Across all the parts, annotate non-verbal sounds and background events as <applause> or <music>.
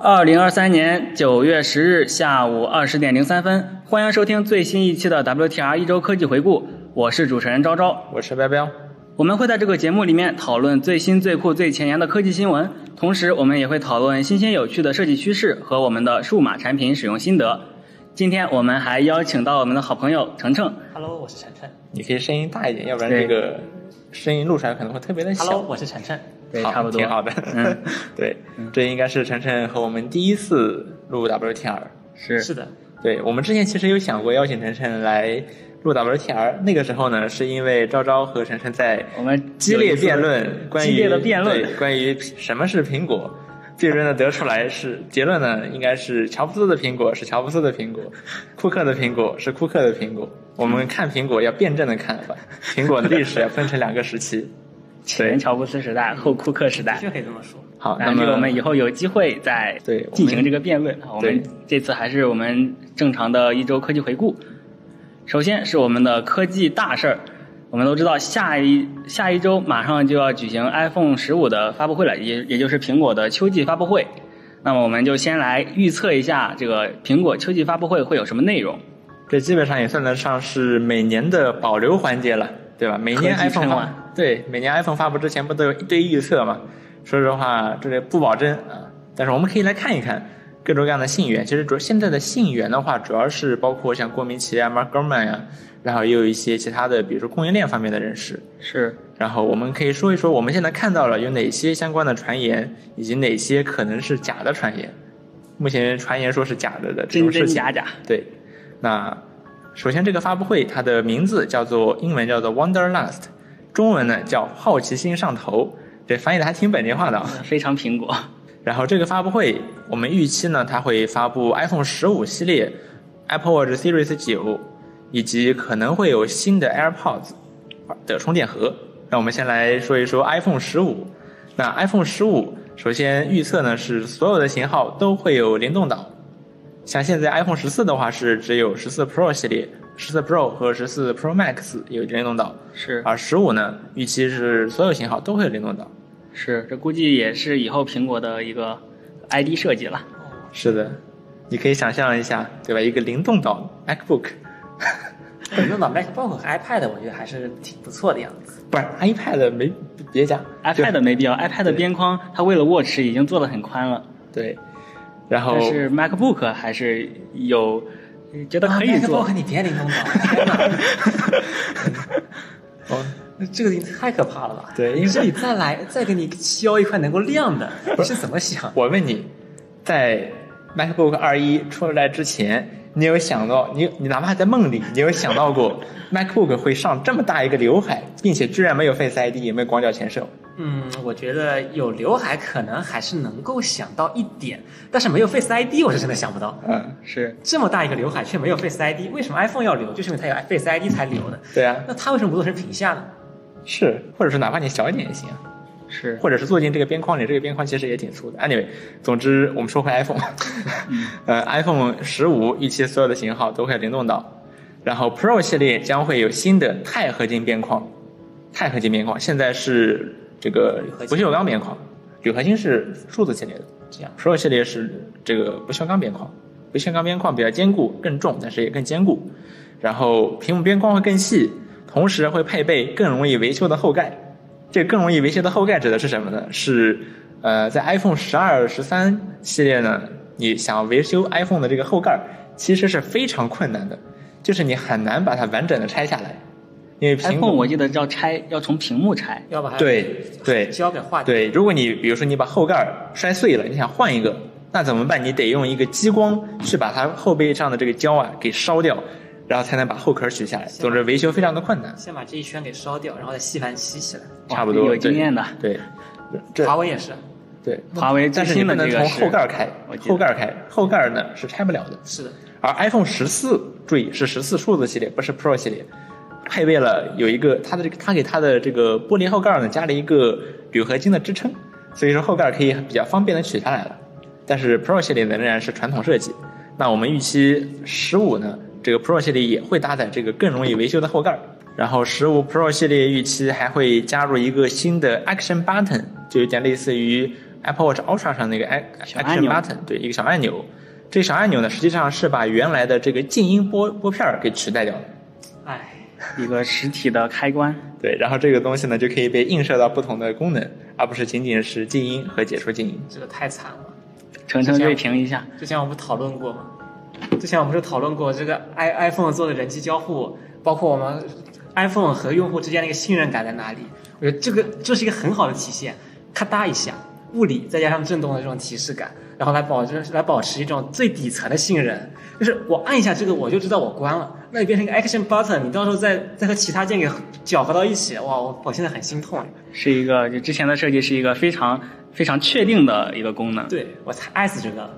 二零二三年九月十日下午二十点零三分，欢迎收听最新一期的 WTR 一周科技回顾。我是主持人昭昭，我是彪彪。我们会在这个节目里面讨论最新、最酷、最前沿的科技新闻，同时我们也会讨论新鲜有趣的设计趋势和我们的数码产品使用心得。今天我们还邀请到我们的好朋友程程。Hello，我是晨晨。你可以声音大一点，要不然这个声音录出来可能会特别的小。Hello，我是晨晨。对，好差不多，挺好的。嗯，<laughs> 对，这应该是晨晨和我们第一次录 WTR。是是的，对我们之前其实有想过邀请晨晨来录 WTR，那个时候呢，是因为昭昭和晨晨在我们激烈辩论关于激烈的辩论对关于什么是苹果。辩论呢得出来是结论呢，应该是乔布斯的苹果是乔布斯的苹果，库克的苹果是库克的苹果。我们看苹果要辩证的看法，苹果的历史要分成两个时期。前乔布斯时代，后库克时代就。可以这么说。好，那那么这个我们以后有机会再对进行这个辩论。我们这次还是我们正常的一周科技回顾。首先是我们的科技大事儿，我们都知道下一下一周马上就要举行 iPhone 十五的发布会了，也也就是苹果的秋季发布会。那么我们就先来预测一下这个苹果秋季发布会会有什么内容。这基本上也算得上是每年的保留环节了，对吧？每年 iPhone 发对每年 iPhone 发布之前不都有一堆预测嘛？说实话，这个不保真啊。但是我们可以来看一看各种各样的信源。其实主现在的信源的话，主要是包括像郭明奇啊、Mark Gurman 呀、然后也有一些其他的，比如说供应链方面的人士。是然后我们可以说一说我们现在看到了有哪些相关的传言，以及哪些可能是假的传言。目前传言说是假的的这真种事情，真假假。对，那首先这个发布会它的名字叫做英文叫做 Wonderlust，中文呢叫好奇心上头，这翻译的还挺本地化的啊。非常苹果。然后这个发布会我们预期呢，它会发布 iPhone 十五系列、Apple Watch Series 九，以及可能会有新的 AirPods 的充电盒。那我们先来说一说 iPhone 十五。那 iPhone 十五首先预测呢是所有的型号都会有联动岛，像现在 iPhone 十四的话是只有十四 Pro 系列、十四 Pro 和十四 Pro Max 有联动岛，是而十五呢预期是所有型号都会有联动岛。是，这估计也是以后苹果的一个 ID 设计了。是的，你可以想象一下，对吧？一个灵动岛 MacBook，<laughs> 灵动岛 MacBook 和 iPad，我觉得还是挺不错的样子。不是 iPad 没别讲 iPad 没必要，iPad 边框它为了握持已经做的很宽了，对，然后但是 MacBook 还是有觉得可以做。MacBook 你别灵动岛，天哪！哦，这个太可怕了吧？对因为这里再来再给你削一块能够亮的，你是怎么想？我问你，在 MacBook 二一出来之前，你有想到你你哪怕在梦里，你有想到过 <laughs> MacBook 会上这么大一个刘海，并且居然没有 Face ID，也没有广角前摄？嗯，我觉得有刘海可能还是能够想到一点，但是没有 Face ID，我是真的想不到。嗯，是这么大一个刘海却没有 Face ID，为什么 iPhone 要留？就是因为它有 Face ID 才留的。对啊，那它为什么不做成屏下呢？是，或者是哪怕你小一点也行啊。是，或者是坐进这个边框里，这个边框其实也挺粗的。Anyway，总之我们说回 iPhone，<laughs> 呃，iPhone 十五预期所有的型号都会联动到，然后 Pro 系列将会有新的钛合金边框，钛合金边框现在是这个不锈钢边框，铝合金是数字系列的，这样，Pro 系列是这个不锈钢边框，不锈钢边框比较坚固，更重，但是也更坚固，然后屏幕边框会更细，同时会配备更容易维修的后盖。这个更容易维修的后盖指的是什么呢？是呃，在 iPhone 十二、十三系列呢，你想要维修 iPhone 的这个后盖，其实是非常困难的，就是你很难把它完整的拆下来，因为 iPhone 我记得要拆，要从屏幕拆。要把它对对胶给化掉。对，如果你比如说你把后盖摔碎了，你想换一个，那怎么办？你得用一个激光去把它后背上的这个胶啊给烧掉，然后才能把后壳取下来。总之维修非常的困难，先把这一圈给烧掉，然后再吸盘吸起来。差不多有经验的。对，这华为也是，对，华为最但是你新不能从的这个是后盖开后盖开，后盖呢是拆不了的。是的，而 iPhone 十四，注意是十四数字系列，不是 Pro 系列，配备了有一个它的这个它给它的这个玻璃后盖呢加了一个铝合金的支撑，所以说后盖可以比较方便的取下来了。但是 Pro 系列呢仍然是传统设计。那我们预期十五呢，这个 Pro 系列也会搭载这个更容易维修的后盖。然后十五 Pro 系列预期还会加入一个新的 Action Button，就有点类似于 Apple Watch Ultra 上那个 Ac- 小按 Action Button，对，一个小按钮。这个小按钮呢，实际上是把原来的这个静音拨拨片儿给取代掉了。哎，一个实体的开关。对，然后这个东西呢，就可以被映射到不同的功能，而不是仅仅是静音和解除静音。这个太惨了。程程锐评一下，之前我们不讨论过吗？之前我们不是讨论过这个 i iPhone 做的人机交互，包括我们 iPhone 和用户之间的一个信任感在哪里？我觉得这个这是一个很好的体现。咔嗒一下，物理再加上震动的这种提示感，然后来保证来保持一种最底层的信任，就是我按一下这个我就知道我关了，那你变成一个 Action Button，你到时候再再和其他键给搅和到一起，哇，我我现在很心痛。是一个就之前的设计是一个非常非常确定的一个功能。对我太爱死这个了，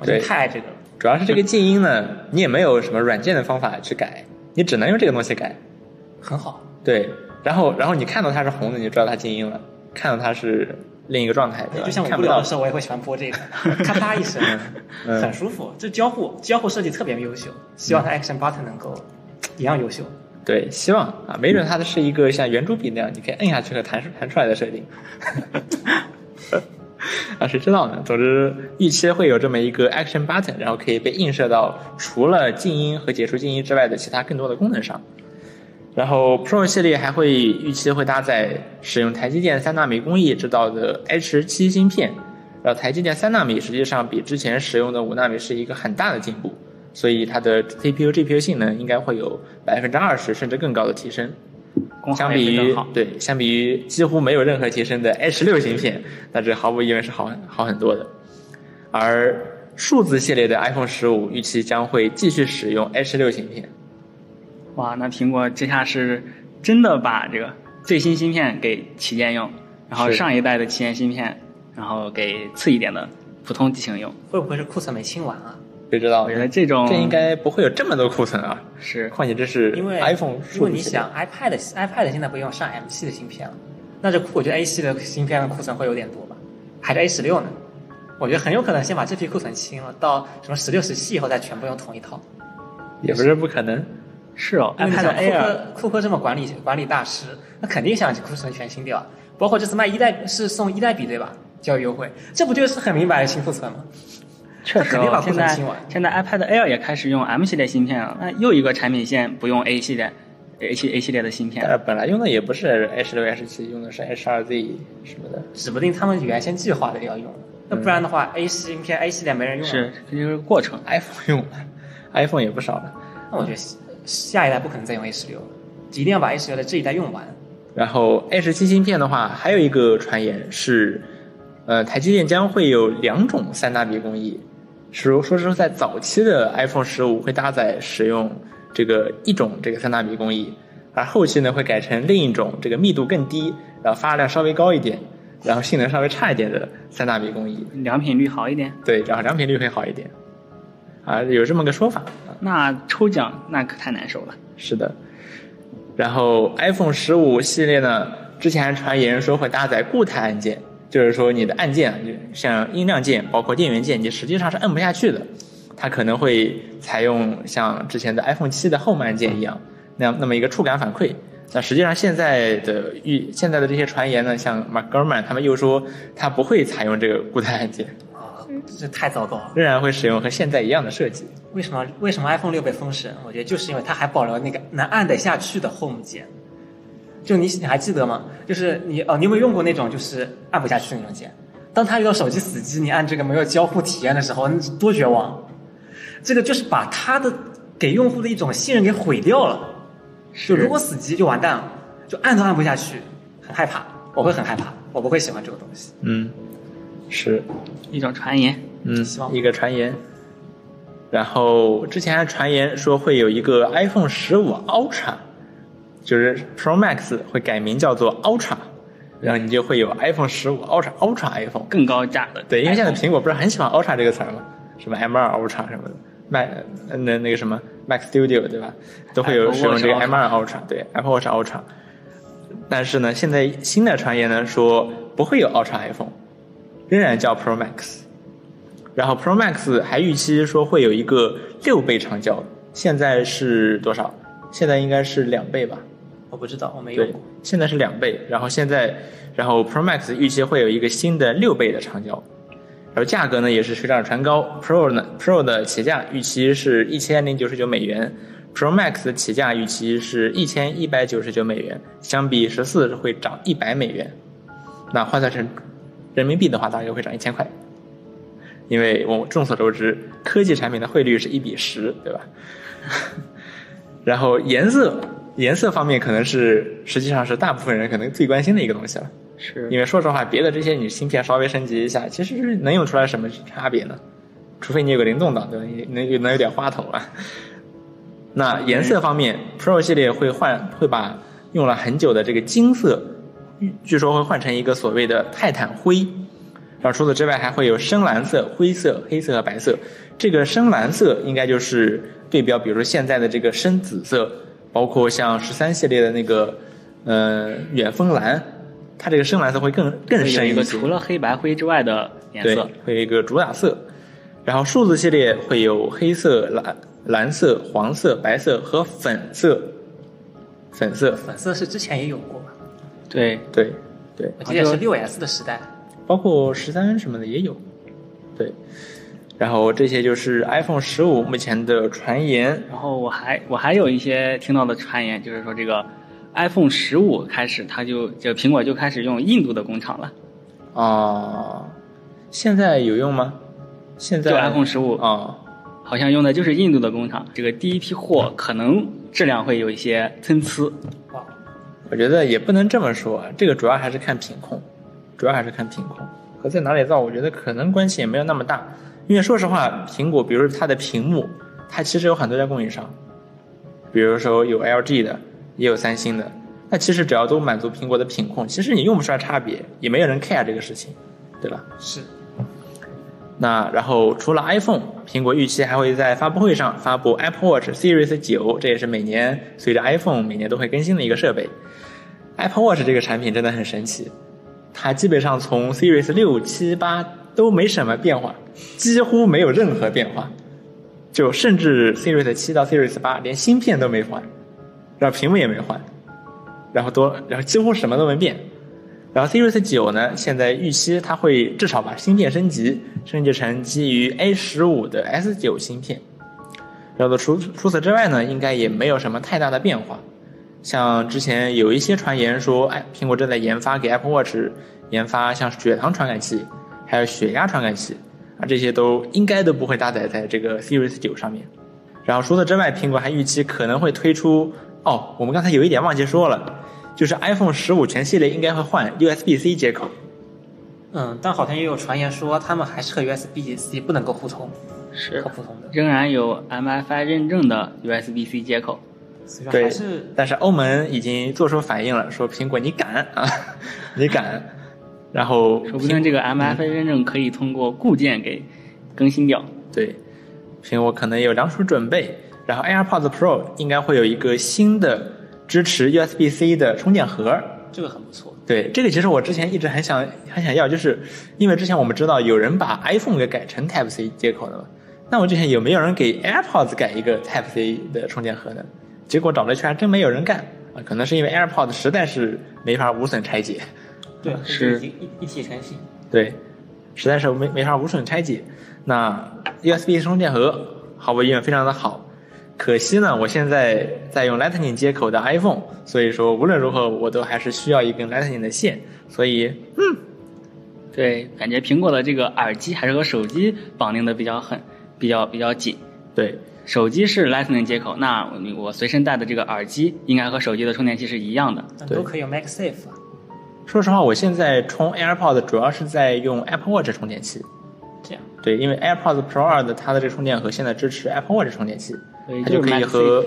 我真太爱这个了。主要是这个静音呢，你也没有什么软件的方法去改，你只能用这个东西改。很好，对，然后然后你看到它是红的，你就知道它静音了；看到它是另一个状态，对吧？就像我无聊的时候，我也会喜欢播这个，<laughs> 咔嚓一声，嗯很舒服。这交互交互设计特别优秀，希望它 Action Button 能够一样优秀。对，希望啊，没准它的是一个像圆珠笔那样，你可以摁下去和弹出弹出来的设定。<laughs> <laughs> 啊，谁知道呢？总之，预期会有这么一个 Action Button，然后可以被映射到除了静音和解除静音之外的其他更多的功能上。然后 Pro 系列还会预期会搭载使用台积电三纳米工艺制造的 H 7芯片，然后台积电三纳米实际上比之前使用的五纳米是一个很大的进步，所以它的 CPU、GPU 性能应该会有百分之二十甚至更高的提升。功耗相比于。对，相比于几乎没有任何提升的 H 6芯片，那这毫无疑问是好很好很多的。而数字系列的 iPhone 十五预期将会继续使用 H 6芯片。哇，那苹果这下是真的把这个最新芯片给旗舰用，然后上一代的旗舰芯片，然后给次一点的普通机型用。会不会是库存没清完啊？谁知道原来这种这应该不会有这么多库存啊！是况且这是因为 iPhone 因数字系列为你想 iPad iPad 现在不用上 M 系的芯片了，那这我觉得 A 系的芯片的库存会有点多吧？还是 A 十六呢？我觉得很有可能先把这批库存清了，到什么十六、十七以后再全部用同一套。也不是不可能。是哦，iPad Air 克库克这么管理管理大师，那肯定想库存全清掉。包括这次卖一代是送一代笔对吧？教育优惠，这不就是很明白的清库存吗？确实现在现在 iPad Air 也开始用 M 系列芯片了，那又一个产品线不用 A 系列 A 系 A 系列的芯片但。是本来用的也不是 H 6 H 7用的是 H 2 Z 什么的。指不定他们原先计划的要用，那不然的话，A 芯片 A 系列没人用了。是，这就是过程。iPhone 用了，<laughs> iPhone 也不少了。那我觉得下下一代不可能再用 A 十六了，一定要把 A 十六的这一代用完。然后 H 7芯片的话，还有一个传言是，呃，台积电将会有两种三纳米工艺，是说是在早期的 iPhone 十五会搭载使用这个一种这个三纳米工艺，而后期呢会改成另一种这个密度更低，然后发热量稍微高一点，然后性能稍微差一点的三纳米工艺。良品率好一点。对，然后良品率会好一点，啊，有这么个说法。那抽奖那可太难受了。是的，然后 iPhone 十五系列呢，之前还传言说会搭载固态按键，就是说你的按键啊，就像音量键，包括电源键，你实际上是摁不下去的。它可能会采用像之前的 iPhone 七的 Home 按键一样，那样那么一个触感反馈。那实际上现在的预现在的这些传言呢，像 Mark Gurman 他们又说它不会采用这个固态按键，啊，这太糟糕了。仍然会使用和现在一样的设计。为什么为什么 iPhone 六被封神？我觉得就是因为它还保留那个能按得下去的 Home 键。就你你还记得吗？就是你哦，你有没有用过那种就是按不下去的那种键？当他遇到手机死机，你按这个没有交互体验的时候，那是多绝望！这个就是把他的给用户的一种信任给毁掉了。就如果死机就完蛋了，就按都按不下去，很害怕，我会很害怕，我不会喜欢这个东西。嗯，是。一种传言，嗯希，望一个传言。然后之前还传言说会有一个 iPhone 十五 Ultra，就是 Pro Max 会改名叫做 Ultra，然后你就会有 iPhone 十五 Ultra Ultra iPhone。更高价的。对，因为现在苹果不是很喜欢 Ultra 这个词儿吗？什么 M 2 Ultra 什么的，Mac 呃那那个什么 Mac Studio 对吧？都会有使用这个 M 2 Ultra，对 Apple Watch Ultra。但是呢，现在新的传言呢说不会有 Ultra iPhone，仍然叫 Pro Max。然后 Pro Max 还预期说会有一个六倍长焦，现在是多少？现在应该是两倍吧？我不知道，我没用过。，现在是两倍，然后现在，然后 Pro Max 预期会有一个新的六倍的长焦，然后价格呢也是水涨船高，Pro 呢 Pro 的起价预期是一千零九十九美元，Pro Max 的起价预期是一千一百九十九美元，相比十四会涨一百美元，那换算成人民币的话，大约会涨一千块。因为我众所周知，科技产品的汇率是一比十，对吧？<laughs> 然后颜色，颜色方面可能是实际上是大部分人可能最关心的一个东西了。是因为说实话，别的这些你芯片稍微升级一下，其实是能用出来什么差别呢？除非你有个灵动岛，对吧？你能能有点花头啊。那颜色方面，Pro 系列会换，会把用了很久的这个金色，据说会换成一个所谓的泰坦灰。然后除此之外，还会有深蓝色、灰色、黑色和白色。这个深蓝色应该就是对标，比如说现在的这个深紫色，包括像十三系列的那个呃远峰蓝，它这个深蓝色会更更深一些。除了黑白灰之外的颜对色。，会有一个主打色。然后数字系列会有黑色、蓝、蓝色、黄色、白色和粉色。粉色，粉色是之前也有过吧？对，对对，我记得是六 S 的时代。包括十三什么的也有。对，然后这些就是 iPhone 十五目前的传言。然后我还我还有一些听到的传言，就是说这个 iPhone 十五开始，它就就苹果就开始用印度的工厂了。啊、现在有用吗？现在就 iPhone 十五啊、好像用的就是印度的工厂。这个第一批货可能质量会有一些参差。啊，我觉得也不能这么说，这个主要还是看品控，主要还是看品控和在哪里造，我觉得可能关系也没有那么大。因为说实话，苹果比如它的屏幕，它其实有很多家供应商，比如说有 LG 的，也有三星的。那其实只要都满足苹果的品控，其实你用不出来差别，也没有人 care 这个事情，对吧？是那然后除了 iPhone，苹果预期还会在发布会上发布 Apple Watch Series 九，这也是每年随着 iPhone 每年都会更新的一个设备。Apple Watch 这个产品真的很神奇，它基本上从 Series 六、七、八都没什么变化，几乎没有任何变化，就甚至 Series 七到 Series 八连芯片都没换，然后屏幕也没换，然后多，然后几乎什么都没变。然后 Series 九呢，现在预期它会至少把芯片升级，升级成基于 A 十五的 S 九芯片。然后除除此之外呢，应该也没有什么太大的变化。像之前有一些传言说，哎，苹果正在研发给 Apple Watch 研发像血糖传感器，还有血压传感器啊，这些都应该都不会搭载在这个 Series 九上面。然后除此之外，苹果还预期可能会推出哦，我们刚才有一点忘记说了，就是 iPhone 十五全系列应该会换 USB-C 接口。嗯，但好像也有传言说他们还是和 USB-C 不能够互通，是和普通的，仍然有 MFI 认证的 USB-C 接口。对还是但是欧盟已经做出反应了，说苹果你敢啊，<laughs> 你敢，然后说不定这个 MFA 认证可以通过固件给更新掉。对，苹果可能有两手准备，然后 AirPods Pro 应该会有一个新的支持 USB-C 的充电盒。这个很不错。对，这个其实我之前一直很想很想要，就是因为之前我们知道有人把 iPhone 给改成 Type C 接口的嘛，那我之前有没有人给 AirPods 改一个 Type C 的充电盒呢？结果找了一圈还真没有人干啊，可能是因为 AirPods 实在是没法无损拆解。对，是一一一体成型。对，实在是没没法无损拆解。那 USB 充电盒毫无疑问非常的好，可惜呢，我现在在用 Lightning 接口的 iPhone，所以说无论如何我都还是需要一根 Lightning 的线，所以嗯对，感觉苹果的这个耳机还是和手机绑定的比较狠，比较比较紧。对手机是 Lightning 接口，那我我随身带的这个耳机应该和手机的充电器是一样的。都可以用 MagSafe 啊。说实话，我现在充 AirPods 主要是在用 Apple Watch 充电器。这样，对，因为 AirPods Pro 二的它的这个充电盒现在支持 Apple Watch 充电器，它就可以和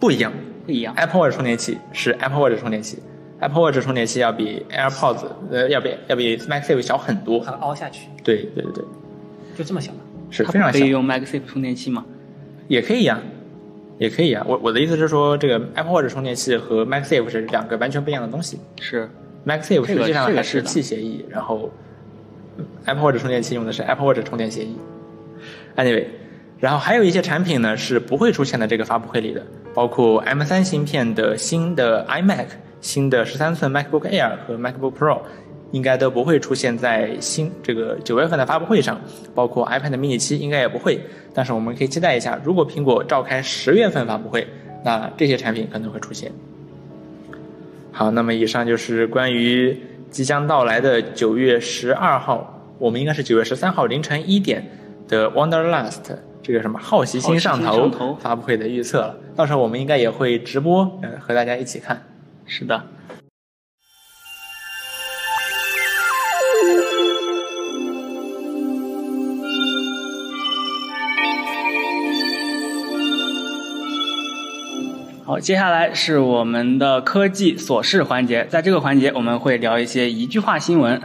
不一样。不一样。Apple Watch 充电器是 Apple Watch 充电器，Apple Watch 充电器要比 AirPods 呃要比要比 MagSafe 小很多。它凹下去，对对对对，就这么小吗？是非常小可以，用 MagSafe 充电器吗？也可以呀、也可以呀、我我的意思是说，这个 Apple Watch 充电器和 MagSafe 是两个完全不一样的东西。是，MagSafe 实际上还是这个是的器协议，然后 Apple Watch 充电器用的是 Apple Watch 充电协议。Anyway，然后还有一些产品呢是不会出现在这个发布会里的，包括 M3 芯片的新的 iMac、新的十三寸 MacBook Air 和 MacBook Pro，应该都不会出现在新这个九月份的发布会上，包括 iPad mini 七应该也不会。但是我们可以期待一下，如果苹果召开十月份发布会，那这些产品可能会出现。好，那么以上就是关于即将到来的九月十二号，我们应该是九月十三号凌晨一点的 Wonderlust 这个什么好奇心上好奇心上头发布会的预测了。到时候我们应该也会直播，呃，和大家一起看。是的。好，接下来是我们的科技琐事环节。在这个环节，我们会聊一些一句话新闻。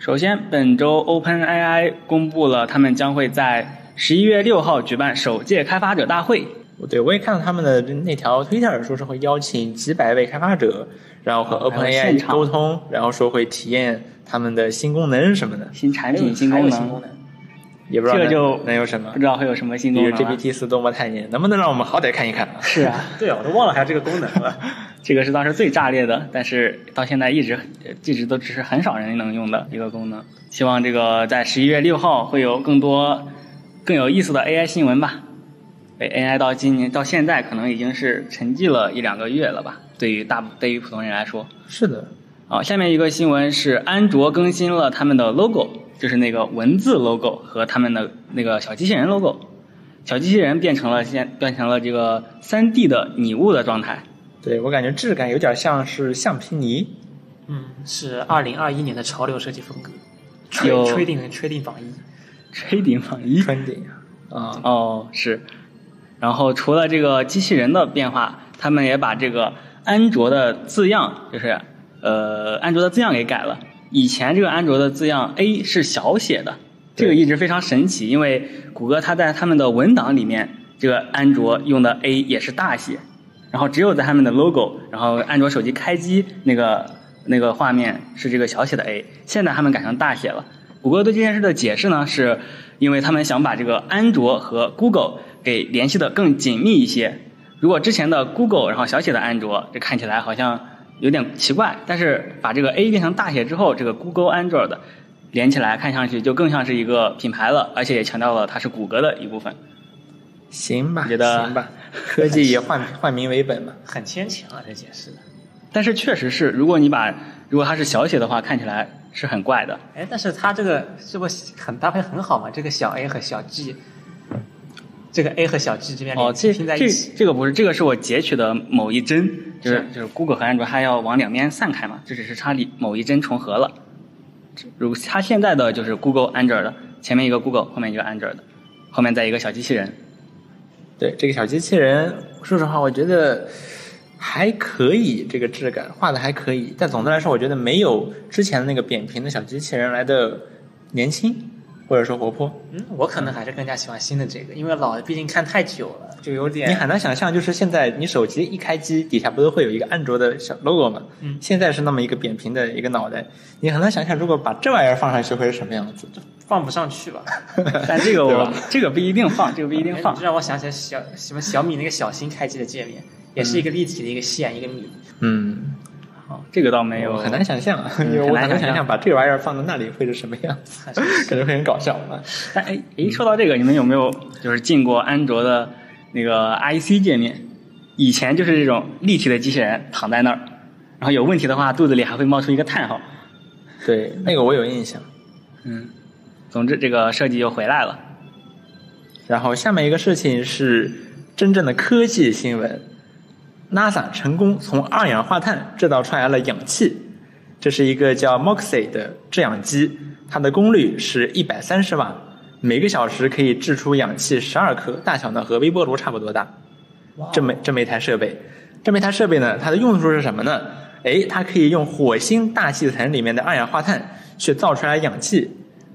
首先，本周 OpenAI 公布了他们将会在十一月六号举办首届开发者大会。对，我也看到他们的那条推特说是会邀请几百位开发者，然后和 OpenAI 场沟通，然后说会体验他们的新功能什么的，新产品、新功能新功，能。也不知道这个就能有什么不。知道会有什么新功能了。GPT 四多么探眼，能不能让我们好歹看一看啊？是啊，<laughs> 对啊，我都忘了还有这个功能了。<laughs> 这个是当时最炸裂的，但是到现在一直呃一直都只是很少人能用的一个功能。希望这个在十一月六号会有更多更有意思的 AI 新闻吧。对 AI 到今年到现在可能已经是沉寂了一两个月了吧，对于大对于普通人来说。是的，好，下面一个新闻是安卓更新了他们的 logo，就是那个文字 logo 和他们的那个小机器人 logo，小机器人变成了现变成了这个三 D 的拟物的状态。对我感觉质感有点像是橡皮泥。嗯，是二零二一年的潮流设计风格，有吹吹定吹定榜一。吹顶榜一穿顶啊，哦，是。然后除了这个机器人的变化，他们也把这个安卓的字样，就是呃安卓的字样给改了。以前这个安卓的字样 A 是小写的，这个一直非常神奇，因为谷歌它在他们的文档里面，这个安卓用的 A 也是大写，然后只有在他们的 logo，然后安卓手机开机那个那个画面是这个小写的 A，现在他们改成大写了。谷歌对这件事的解释呢，是因为他们想把这个安卓和 Google 给联系的更紧密一些。如果之前的 Google 然后小写的安卓，这看起来好像有点奇怪，但是把这个 A 变成大写之后，这个 Google Android 连起来看上去就更像是一个品牌了，而且也强调了它是谷歌的一部分。行吧，觉得行吧，科技以换换名为本嘛。<laughs> 很牵强啊，这解释的。但是确实是，如果你把如果它是小写的话，看起来是很怪的。哎，但是它这个这不很搭配很好嘛？这个小 A 和小 G，这个 A 和小 G 这边哦，这这拼在一起，这个不是，这个是我截取的某一帧，就是是就是 Google 和安卓它要往两边散开嘛，这只是它里某一帧重合了。如它现在的就是 Google Android 的，前面一个 Google，后面一个 Android，后面再一个小机器人。对这个小机器人，说实话，我觉得还可以，这个质感画的还可以，但总的来说，我觉得没有之前的那个扁平的小机器人来的年轻，或者说活泼。嗯，我可能还是更加喜欢新的这个，因为老的毕竟看太久了，就有点你很难想象，就是现在你手机一开机，底下不都会有一个安卓的小 logo 吗？嗯现在是那么一个扁平的一个脑袋，你很难想象，如果把这玩意儿放上去会是什么样子。放不上去吧。<laughs> 但这个我这个不一定放，这个不一定放哎这。让我想起来小什么小米那个小新开机的界面，也是一个立体的一个线一个米。嗯，好，这个倒没有很难想象啊，嗯 <laughs> 因为我很难想象把这玩意儿放到那里会是什么样 <laughs> 子，还是感觉会很搞笑啊。但哎哎，说到这个，你们有没有就是进过安卓的那个 IC 界面？以前就是这种立体的机器人躺在那儿，然后有问题的话，肚子里还会冒出一个叹号。对，那个我有印象。<laughs> 嗯，总之这个设计又回来了。然后下面一个事情是真正的科技新闻，NASA 成功从二氧化碳制造出来了氧气，这是一个叫 Moxie 的制氧机，它的功率是一百三十瓦，每个小时可以制出氧气十二克，大小呢和微波炉差不多大。这么这么一台设备，这么一台设备呢，它的用处是什么呢？诶，它可以用火星大气层里面的二氧化碳去造出来氧气。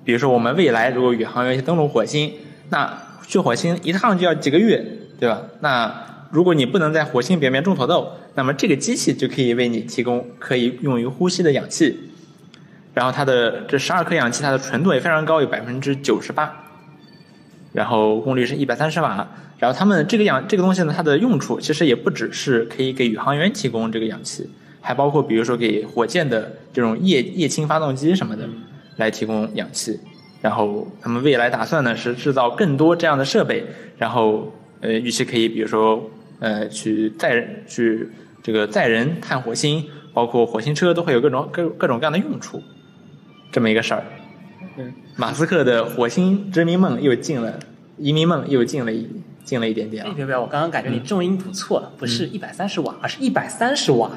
比如说，我们未来如果宇航员去登陆火星，那去火星一趟就要几个月，对吧？那如果你不能在火星表面种土豆，那么这个机器就可以为你提供可以用于呼吸的氧气。然后它的这十二克氧气，它的纯度也非常高，有百分之九十八。然后功率是一百三十瓦。然后他们这个氧这个东西呢，它的用处其实也不只是可以给宇航员提供这个氧气，还包括比如说给火箭的这种液液氢发动机什么的来提供氧气。然后他们未来打算呢是制造更多这样的设备，然后呃，预期可以比如说呃去载去这个载人探火星，包括火星车都会有各种各各种各样的用处，这么一个事儿。嗯，马斯克的火星殖民梦又进了，移民梦又进了一进了一点点哎，啊。别别，我刚刚感觉你重音读错了，不是一百三十瓦，而是一百三十瓦。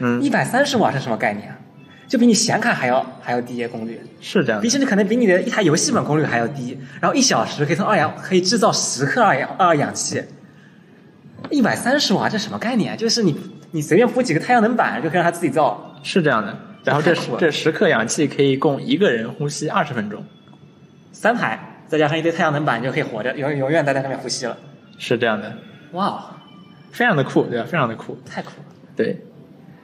嗯一百三十瓦是什么概念啊？就比你显卡还要还要低些功率，是这样的，比甚至可能比你的一台游戏本功率还要低。然后一小时可以从二氧可以制造十克二氧二氧气，一百三十瓦这什么概念啊？就是你你随便铺几个太阳能板就可以让它自己造。是这样的。<laughs> 然后这太酷了这十克氧气可以供一个人呼吸二十分钟，三排再加上一堆太阳能板就可以活着，永永远待在上面呼吸了。是这样的，哇，哦非常的酷，对吧？非常的酷。太酷了！对，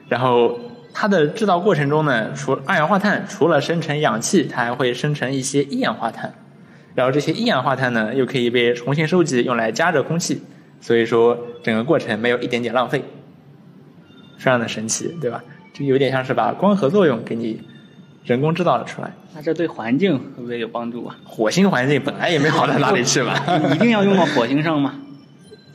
然后它的制造过程中呢，除二氧化碳除了生成氧气，它还会生成一些一氧化碳，然后这些一氧化碳呢又可以被重新收集，用来加热空气，所以说整个过程没有一点点浪费，非常的神奇，对吧？就有点像是把光合作用给你人工制造了出来。那这对环境会不会有帮助啊？火星环境本来也没好到哪里去吧？<laughs> 一定要用到火星上吗？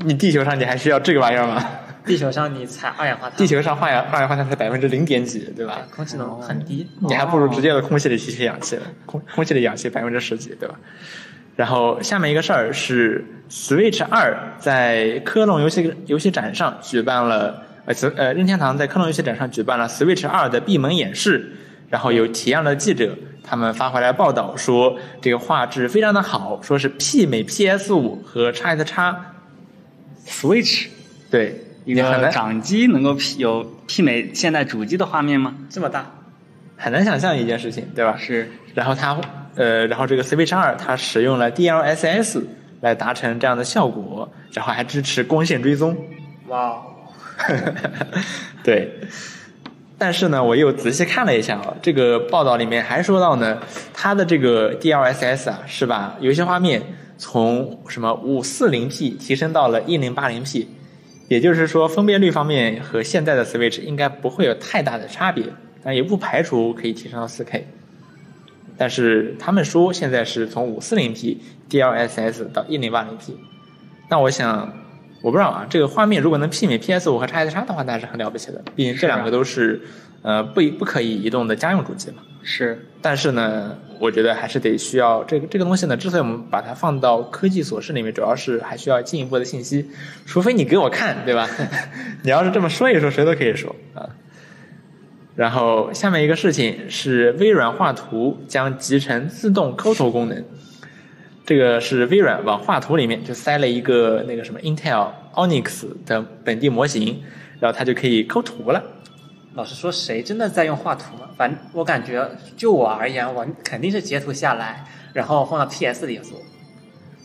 你地球上你还需要这个玩意儿吗？地球上你采二氧化碳，地球上二氧二氧化碳才百分之零点几，对吧？空气能很低，你还不如直接的空气里吸取氧气了，空空气的氧气百分之十几，对吧？然后下面一个事儿是 Switch 二在科隆游戏游戏展上举办了呃此呃任天堂在科隆游戏展上举办了 Switch 二的闭门演示，然后有体验的记者他们发回来报道说这个画质非常的好，说是媲美 PS 五和 x S x Switch 对，一个掌机能够媲有媲美现代主机的画面吗？这么大，很难想象一件事情，对吧？是然后它呃，然后这个 Switch 二它使用了 DLSS 来达成这样的效果，然后还支持光线追踪。哇哦，<laughs> 对，但是呢，我又仔细看了一下啊，这个报道里面还说到呢，它的这个 DLSS 啊，是把游戏画面从什么五四零 P 提升到了一零八零 P，也就是说分辨率方面和现在的 Switch 应该不会有太大的差别，但也不排除可以提升到四 K。但是他们说现在是从五四零 P DLSS 到一零八零 P，那我想，我不知道啊，这个画面如果能媲美 PS 五和 x S 叉的话，那是很了不起的，毕竟这两个都是呃不不可以移动的家用主机嘛。是，但是呢，我觉得还是得需要这个这个东西呢。之所以我们把它放到科技琐事里面，主要是还需要进一步的信息，除非你给我看，对吧？<laughs> 你要是这么说一说，谁都可以说啊。然后下面一个事情是微软画图将集成自动抠图功能，这个是微软往画图里面就塞了一个那个什么 Intel Onyx 的本地模型，然后它就可以抠图了。老实说，谁真的在用画图吗？反正我感觉，就我而言，我肯定是截图下来，然后放到 PS 里做。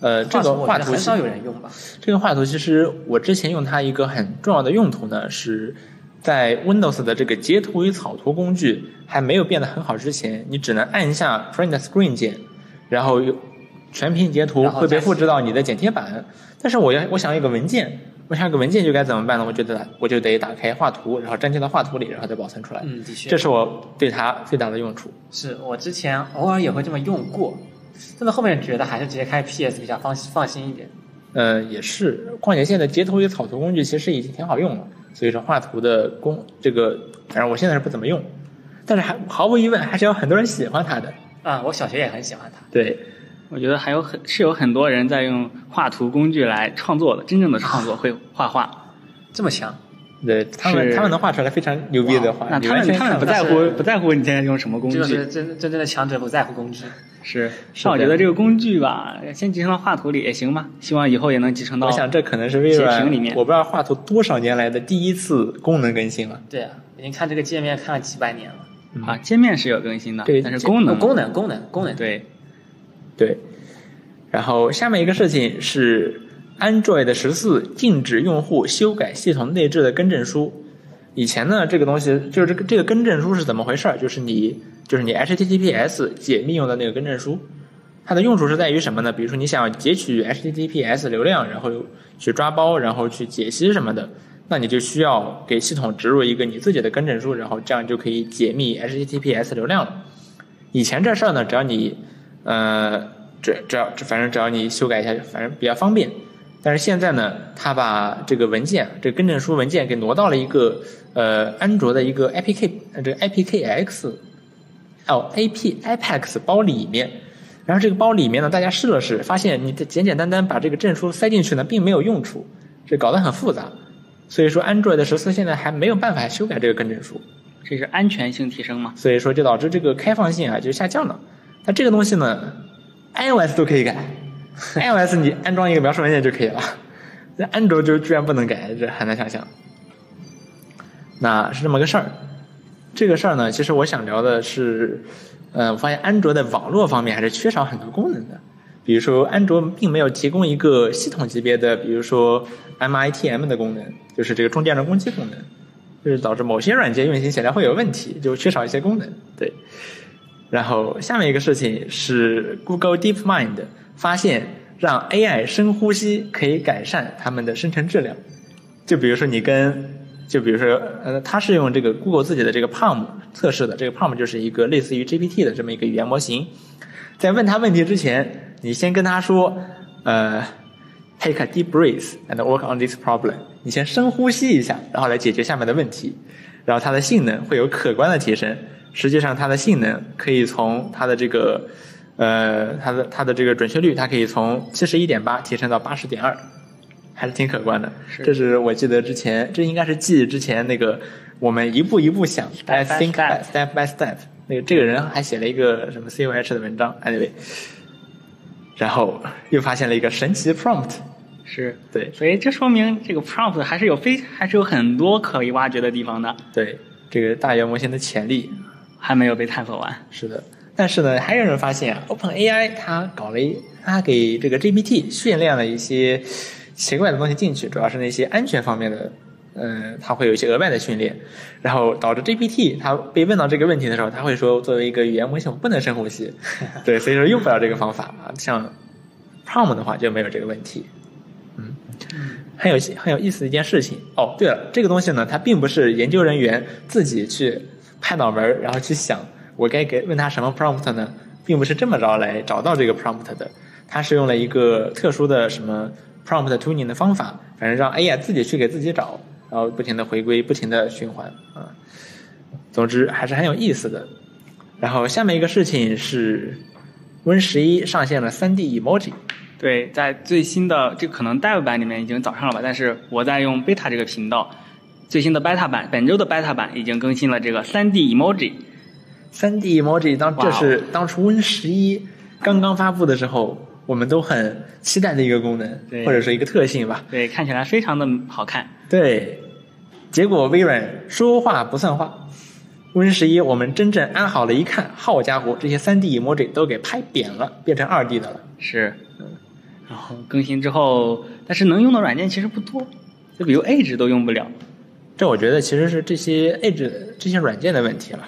呃，这个画图很少有人用吧？这个画图其实我之前用它一个很重要的用途呢，是在 Windows 的这个截图与草图工具还没有变得很好之前，你只能按一下 Print Screen 键，然后有全屏截图会被复制到你的剪贴板。但是我要我想要一个文件，我想要个文件就该怎么办呢？我觉得我就得打开画图，然后粘贴到画图里，然后再保存出来。嗯，的确，这是我对它最大的用处。是我之前偶尔也会这么用过，但是后面觉得还是直接开 PS 比较放放心一点。呃，也是，况且现在截图与草图工具其实已经挺好用了，所以说画图的工这个，反正我现在是不怎么用，但是还毫无疑问还是有很多人喜欢它的。啊，我小学也很喜欢它。对，我觉得还有很是有很多人在用画图工具来创作的，真正的创作会画画。这么强，对他们他们能画出来非常牛逼的画，那他们他们不在乎不在乎你现在用什么工具就是，真真正的强者不在乎工具。<laughs> 是。是但我觉得这个工具吧，先集成到画图里也行吧，希望以后也能集成到。我想这可能是微截软里面我不知道画图多少年来的第一次功能更新了。对啊，已经看这个界面看了几百年了。啊，界面是有更新的这个，但是功能哦功能功能功能，对对，然后下面一个事情是 Android 十四禁止用户修改系统内置的更正书。以前呢，这个东西就是这个这个更正书是怎么回事儿？就是你就是你 HTTPS 解密用的那个更正书，它的用处是在于什么呢？比如说你想要截取 HTTPS 流量，然后去抓包，然后去解析什么的，那你就需要给系统植入一个你自己的更正书，然后这样就可以解密 HTTPS 流量了。以前这事儿呢，只要你呃，只只要反正只要你修改一下，反正比较方便。但是现在呢，他把这个文件，这个更正书文件给挪到了一个呃安卓的一个 APK 这个 APKX 哦 AP Apex 包里面。然后这个包里面呢，大家试了试，发现你简简单单把这个证书塞进去呢，并没有用处，这搞得很复杂。所以说，Android 十四现在还没有办法修改这个更正书。这是安全性提升吗？所以说就导致这个开放性啊就下降了。那这个东西呢，iOS 都可以改 <laughs> iOS 你安装一个描述文件就可以了，那安卓就居然不能改，这很难想象。那是这么个事儿。这个事儿呢，其实我想聊的是，呃，我发现安卓的网络方面还是缺少很多功能的。比如说，安卓并没有提供一个系统级别的，比如说 MITM 的功能，就是这个中间的攻击功能。就是导致某些软件运行起来会有问题，就缺少一些功能。对，然后下面一个事情是 Google DeepMind 发现让 AI 深呼吸可以改善它们的生成质量。就比如说你跟，就比如说呃，它是用这个 Google 自己的这个 Palm 测试的，这个 Palm 就是一个类似于 GPT 的这么一个语言模型。在问他问题之前，你先跟他说，呃。Take a deep breath and work on this problem。你先深呼吸一下，然后来解决下面的问题，然后它的性能会有可观的提升。实际上，它的性能可以从它的这个，呃，它的它的这个准确率，它可以从七十一点八提升到八十点二，还是挺可观的。这是我记得之前，这应该是记之前那个我们一步一步想，I think step by step。那个这个人还写了一个什么 C O H 的文章，anyway，然后又发现了一个神奇 prompt。是对，所以这说明这个 prompt 还是有非还是有很多可以挖掘的地方的。对，这个大语言模型的潜力还没有被探索完。是的，但是呢，还有人发现，Open AI 它搞了一，它给这个 GPT 训练了一些奇怪的东西进去，主要是那些安全方面的，嗯，它会有一些额外的训练，然后导致 GPT 它被问到这个问题的时候，它会说，作为一个语言模型，我不能深呼吸。对，所以说用不了这个方法啊。像 Prompt 的话就没有这个问题。嗯很有很有意思的一件事情哦。对了，这个东西呢，它并不是研究人员自己去拍脑门然后去想我该给问他什么 prompt 呢，并不是这么着来找到这个 prompt 的。它是用了一个特殊的什么 prompt tuning 的方法，反正让 AI 自己去给自己找，然后不停的回归，不停的循环啊。总之还是很有意思的。然后下面一个事情是，Win 十一上线了 3D emoji。对，在最新的这可能 Dev 版里面已经早上了吧？但是我在用 Beta 这个频道，最新的 Beta 版，本周的 Beta 版已经更新了这个 3D emoji。3D emoji 当这是当初 Win 十一刚刚发布的时候，我们都很期待的一个功能，或者说一个特性吧。对，看起来非常的好看。对，结果微软说话不算话，Win 十一我们真正安好了，一看，好家伙，这些三 D emoji 都给拍扁了，变成二 D 的了。是。然后更新之后，但是能用的软件其实不多，就比如 Edge 都用不了。这我觉得其实是这些 Edge 这些软件的问题了。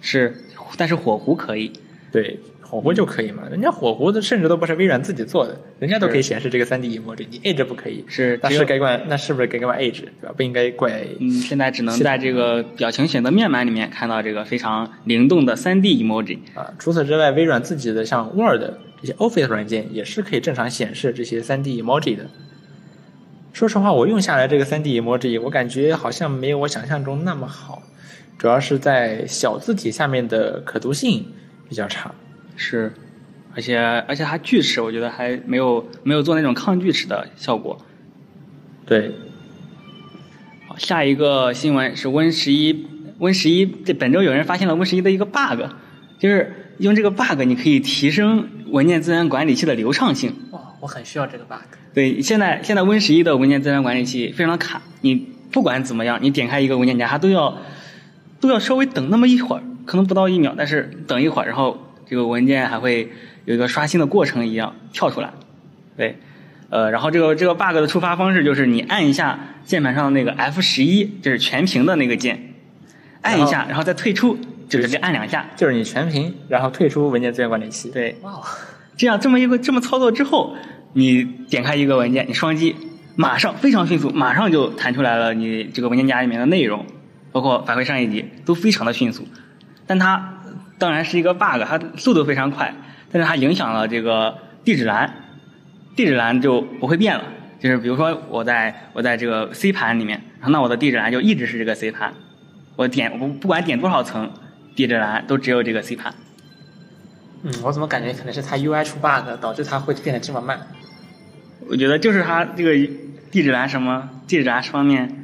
是，但是火狐可以。对。火狐就可以嘛？人家火狐的甚至都不是微软自己做的，人家都可以显示这个三 D 荧幕，这你 Edge 不可以？是，那是该怪那是不是该怪 Edge 对吧？不应该怪。嗯，现在只能在这个表情选择面板里面看到这个非常灵动的三 D emoji 啊。除此之外，微软自己的像 Word 这些 Office 软件也是可以正常显示这些三 D emoji 的。说实话，我用下来这个三 D emoji，我感觉好像没有我想象中那么好，主要是在小字体下面的可读性比较差。是。而且而且它锯齿，我觉得还没有没有做那种抗锯齿的效果。对。好，下一个新闻是 Win 十一，Win 十一这本周有人发现了 Win 十一的一个 bug，就是用这个 bug 你可以提升文件资源管理器的流畅性。哇，我很需要这个 bug。对，现在现在 Win 十一的文件资源管理器非常的卡，你不管怎么样，你点开一个文件夹，它都要都要稍微等那么一会儿，可能不到一秒，但是等一会儿，然后这个文件还会。有一个刷新的过程一样跳出来，对，呃，然后这个这个 bug 的触发方式就是你按一下键盘上的那个 F 十一，就是全屏的那个键，按一下，然后再退出，就是按两下，就是你全屏，然后退出文件资源管理器。对，哇，这样这么一个这么操作之后，你点开一个文件，你双击，马上非常迅速，马上就弹出来了你这个文件夹里面的内容，包括返回上一级都非常的迅速。但它当然是一个 bug，它速度非常快，但是它影响了这个地址栏，地址栏就不会变了。就是比如说我在我在这个 C 盘里面，然后那我的地址栏就一直是这个 C 盘，我点我不管点多少层，地址栏都只有这个 C 盘。嗯，我怎么感觉可能是它 UI 出 bug 导致它会变得这么慢？我觉得就是它这个地址栏什么地址栏方面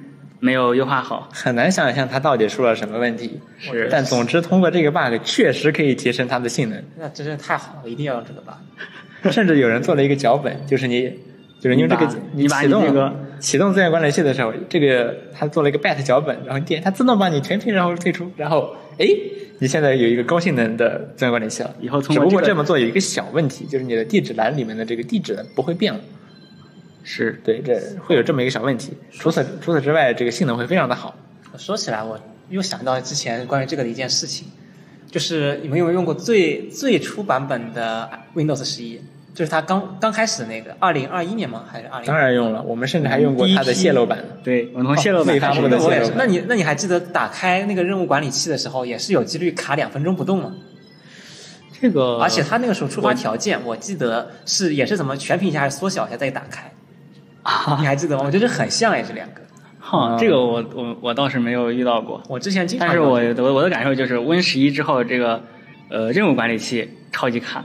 没有优化好。很难想象它到底出了什么问题。是但总之通过这个 bug 确实可以提升它的性能，那真是太好了，一定要用这个 bug。甚至有人做了一个脚本，就是你就是用这个你启动你你这个启动资源管理器的时候，这个他做了一个 bat 脚本，然后点它自动帮你全屏然后退出，然后哎，你现在有一个高性能的资源管理器了。以后通只不过这么做有一个小问题，就是你的地址栏里面的这个地址不会变了。是对，这会有这么一个小问题。除此除此之外，这个性能会非常的好。说起来，我又想到之前关于这个的一件事情，就是你们有没有用过最最初版本的 Windows 十一？就是它刚刚开始的那个，二零二一年吗？还是二零？当然用了，我们甚至还用过它的泄露版。对，我们从泄露版发布开始我也是。的泄露版那你那你还记得打开那个任务管理器的时候，也是有几率卡两分钟不动吗？这个，而且它那个时候触发条件，我记得是也是怎么全屏一下还是缩小一下再打开，啊 <laughs> 你，还记得吗？我觉得很像也这两个。哈，这个我我我倒是没有遇到过，我之前经常但是我我我的感受就是 Win 十一之后，这个呃任务管理器超级卡，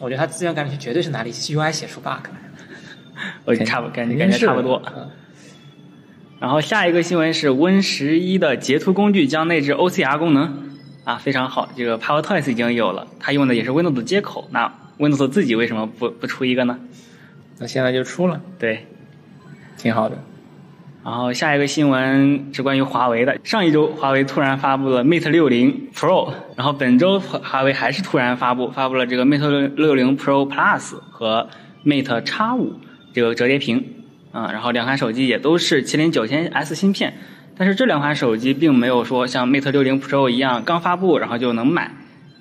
我觉得它资源管理器绝对是哪里 UI 写出 bug 来。我差不感觉感觉差不多。嗯然后下一个新闻是 Win 十一的截图工具将内置 OCR 功能啊，非常好，这个 PowerToys 已经有了，它用的也是 Windows 接口，那 Windows 自己为什么不不出一个呢？那现在就出了，对，挺好的。然后下一个新闻是关于华为的。上一周，华为突然发布了 Mate 60 Pro，然后本周华为还是突然发布，发布了这个 Mate 60 Pro Plus 和 Mate X 5这个折叠屏，啊、然后两款手机也都是麒麟九千 S 芯片，但是这两款手机并没有说像 Mate 60 Pro 一样刚发布然后就能买，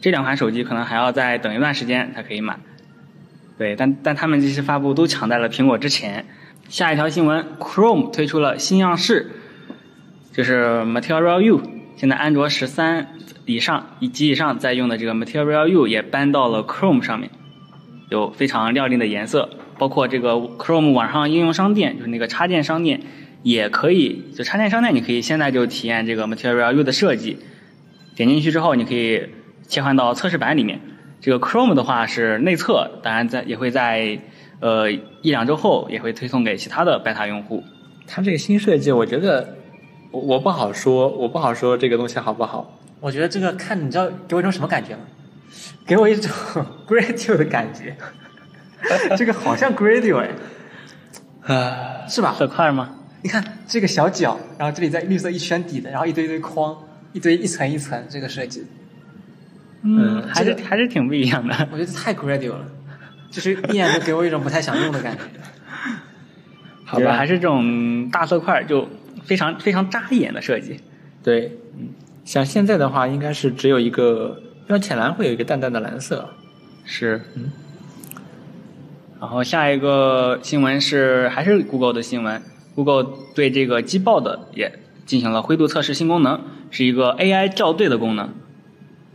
这两款手机可能还要再等一段时间才可以买。对，但但他们这些发布都抢在了苹果之前。下一条新闻，Chrome 推出了新样式，就是 Material U。现在安卓十三以上以及以上在用的这个 Material U 也搬到了 Chrome 上面，有非常亮丽的颜色，包括这个 Chrome 网上应用商店，就是那个插件商店，也可以，就插件商店你可以现在就体验这个 Material U 的设计。点进去之后，你可以切换到测试版里面。这个 Chrome 的话是内测，当然在也会在呃一两周后也会推送给其他的 beta 用户。它这个新设计，我觉得我我不好说，我不好说这个东西好不好。我觉得这个看你知道给我一种什么感觉吗？给我一种 <laughs> Gradio 的感觉，这个好像 Gradio 哎，<laughs> 啊，是吧？色块吗？你看这个小角，然后这里在绿色一圈底的，然后一堆一堆框，一堆一层一层这个设计，嗯还是这还是挺不一样的。我觉得太 Gradio 了，就是一眼就给我一种不太想用的感觉。<laughs> 好吧，还是这种大色块就非常非常扎眼的设计。对，嗯，像现在的话，应该是只有一个标浅蓝会有一个淡淡的蓝色。是，嗯。然后下一个新闻是还是 Google 的新闻，Google 对这个机报的也进行了灰度测试新功能，是一个 AI 校对的功能，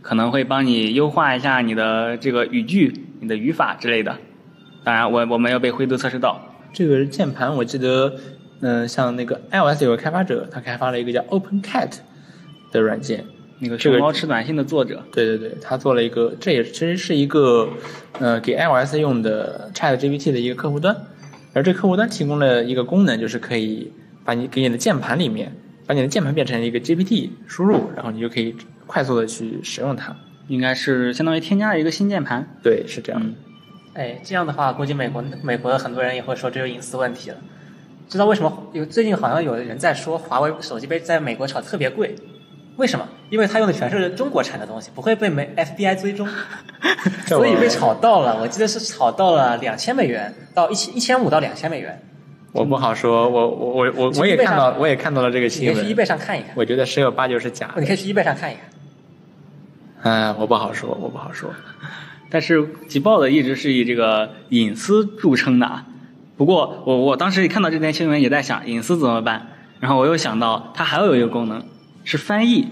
可能会帮你优化一下你的这个语句、你的语法之类的。当然我我没有被灰度测试到。这个键盘我记得，嗯、像那个 iOS 有个开发者，他开发了一个叫 OpenCat 的软件。那个这个熊猫吃短信的作者，对对对，他做了一个，这也其实是一个，呃，给 iOS 用的 ChatGPT 的一个客户端，而这客户端提供了一个功能，就是可以把你给你的键盘里面，把你的键盘变成一个 GPT 输入，然后你就可以快速的去使用它。应该是相当于添加了一个新键盘。对，是这样的。嗯哎，这样的话，估计美国美国的很多人也会说这有隐私问题了。知道为什么？有最近好像有人在说华为手机被在美国炒特别贵，为什么？因为它用的全是中国产的东西，不会被美 FBI 追踪，<laughs> 所以被炒到了。我记得是炒到了两千美元到一千一千五到两千美元。我不好说，我我我我我也看到，我也看到了这个你新闻可以去易，贝上看一看，我觉得十有八九是假的。你可以去 eBay 上看一看。嗯，我不好说，我不好说。但是极豹的一直是以这个隐私著称的啊。不过我我当时看到这篇新闻也在想隐私怎么办，然后我又想到它还有一个功能是翻译，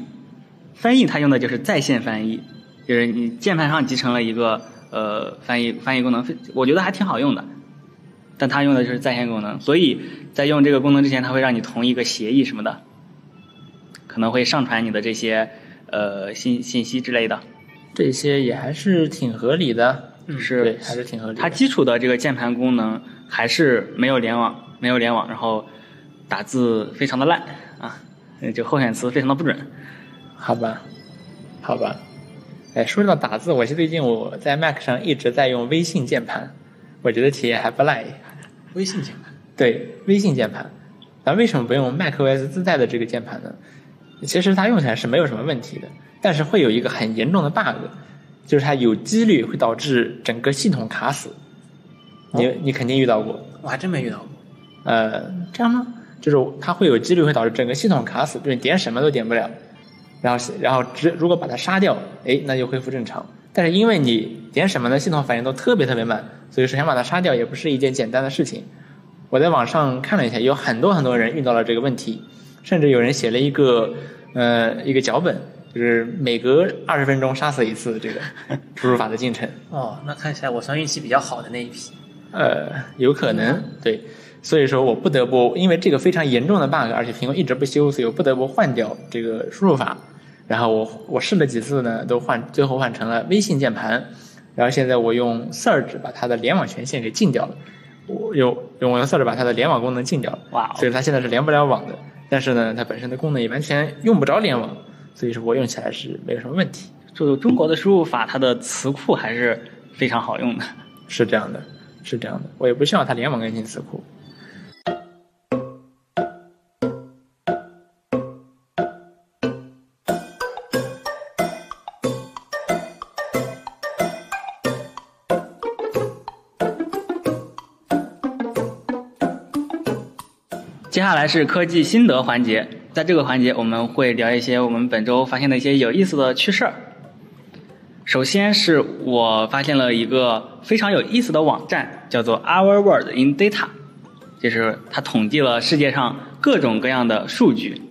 翻译它用的就是在线翻译，就是你键盘上集成了一个呃翻译翻译功能，我觉得还挺好用的。但它用的就是在线功能，所以在用这个功能之前，它会让你同一个协议什么的，可能会上传你的这些呃信信息之类的。这些也还是挺合理的，是对，还是挺合理的。它基础的这个键盘功能还是没有联网，没有联网，然后打字非常的烂啊，就候选词非常的不准。好吧，好吧。哎，说到打字，我是最近我在 Mac 上一直在用微信键盘，我觉得体验还不赖。微信键盘，对，微信键盘。咱为什么不用 macOS 自带的这个键盘呢？其实它用起来是没有什么问题的，但是会有一个很严重的 bug，就是它有几率会导致整个系统卡死。你你肯定遇到过，我还真没遇到过。呃，这样吗？就是它会有几率会导致整个系统卡死，就是点什么都点不了。然后然后只如果把它杀掉，哎，那就恢复正常。但是因为你点什么的系统反应都特别特别慢，所以说想把它杀掉也不是一件简单的事情。我在网上看了一下，有很多很多人遇到了这个问题，甚至有人写了一个呃一个脚本，就是每隔二十分钟杀死一次这个 <laughs> 输入法的进程。哦，那看起来我算运气比较好的那一批。呃，有可能对，所以说我不得不因为这个非常严重的 bug，而且苹果一直不修，所以我不得不换掉这个输入法。然后我我试了几次呢，都换最后换成了微信键盘。然后现在我用 Search 把它的联网权限给禁掉了，我用用我用 Search 把它的联网功能禁掉了。哇！所以它现在是连不了网的。但是呢，它本身的功能也完全用不着联网，所以说我用起来是没有什么问题。就中国的输入法，它的词库还是非常好用的。是这样的，是这样的。我也不希望它联网更新词库。下来是科技心得环节，在这个环节我们会聊一些我们本周发现的一些有意思的趣事儿。首先是我发现了一个非常有意思的网站，叫做 Our World in Data，就是它统计了世界上各种各样的数据。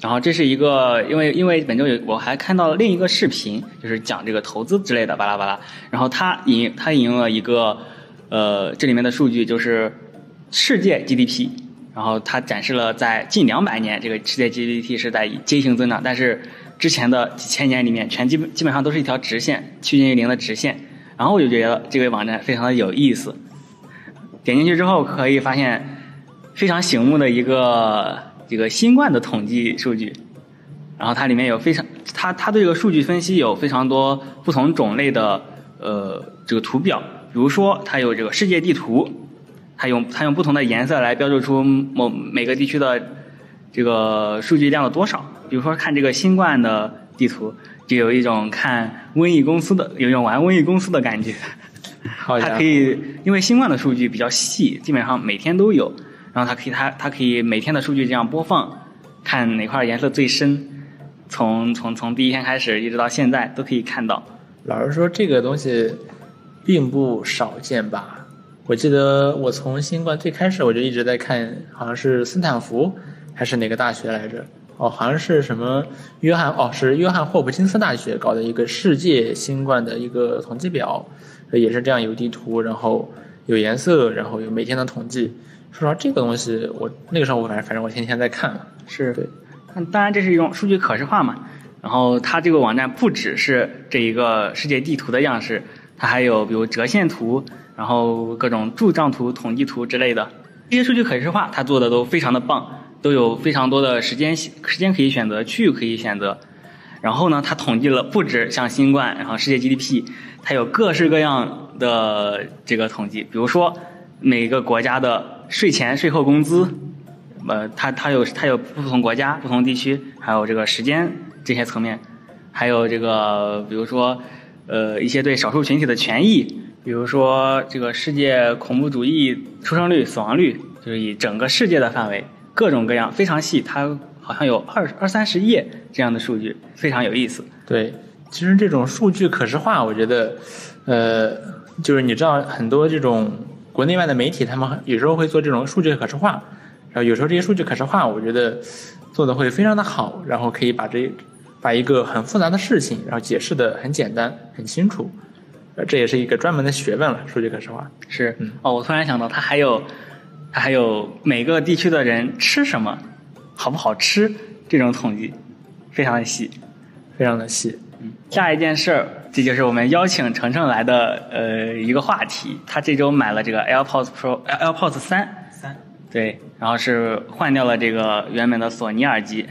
然后这是一个，因为因为本周有我还看到了另一个视频，就是讲这个投资之类的巴拉巴拉。然后它引它引用了一个呃这里面的数据，就是世界 GDP。然后它展示了在近两百年这个世界 GDP 是在阶性增长，但是之前的几千年里面全基本基本上都是一条直线，趋近于零的直线。然后我就觉得这个网站非常的有意思，点进去之后可以发现非常醒目的一个这个新冠的统计数据。然后它里面有非常它它对这个数据分析有非常多不同种类的呃这个图表，比如说它有这个世界地图。它用它用不同的颜色来标注出某每个地区的这个数据量的多少。比如说看这个新冠的地图，就有一种看瘟疫公司的，有一种玩瘟疫公司的感觉。它可以因为新冠的数据比较细，基本上每天都有，然后它可以它它可以每天的数据这样播放，看哪块颜色最深，从从从第一天开始一直到现在都可以看到。老实说，这个东西并不少见吧？我记得我从新冠最开始我就一直在看，好像是斯坦福还是哪个大学来着？哦，好像是什么约翰哦，是约翰霍普金斯大学搞的一个世界新冠的一个统计表，也是这样有地图，然后有颜色，然后有每天的统计。说实话，这个东西我那个时候我反正反正我天天在看。是对，当然这是一种数据可视化嘛。然后它这个网站不只是这一个世界地图的样式，它还有比如折线图。然后各种柱状图、统计图之类的，这些数据可视化，它做的都非常的棒，都有非常多的时间时间可以选择，区域可以选择。然后呢，它统计了不止像新冠，然后世界 GDP，它有各式各样的这个统计，比如说每个国家的税前税后工资，呃，它它有它有不同国家、不同地区，还有这个时间这些层面，还有这个比如说呃一些对少数群体的权益。比如说，这个世界恐怖主义出生率、死亡率，就是以整个世界的范围，各种各样非常细，它好像有二二三十页这样的数据，非常有意思。对，其实这种数据可视化，我觉得，呃，就是你知道很多这种国内外的媒体，他们有时候会做这种数据可视化，然后有时候这些数据可视化，我觉得做的会非常的好，然后可以把这把一个很复杂的事情，然后解释的很简单、很清楚，呃，这也是一个专门的学问了，说句可视化。是嗯哦，我突然想到，它还有它还有每个地区的人吃什么，好不好吃这种统计，非常的细。非常的细。嗯下一件事儿，这就是我们邀请程程来的呃一个话题。他这周买了这个 AirPods Pro、呃 AirPods 三，三，对，然后是换掉了这个原本的索尼耳机。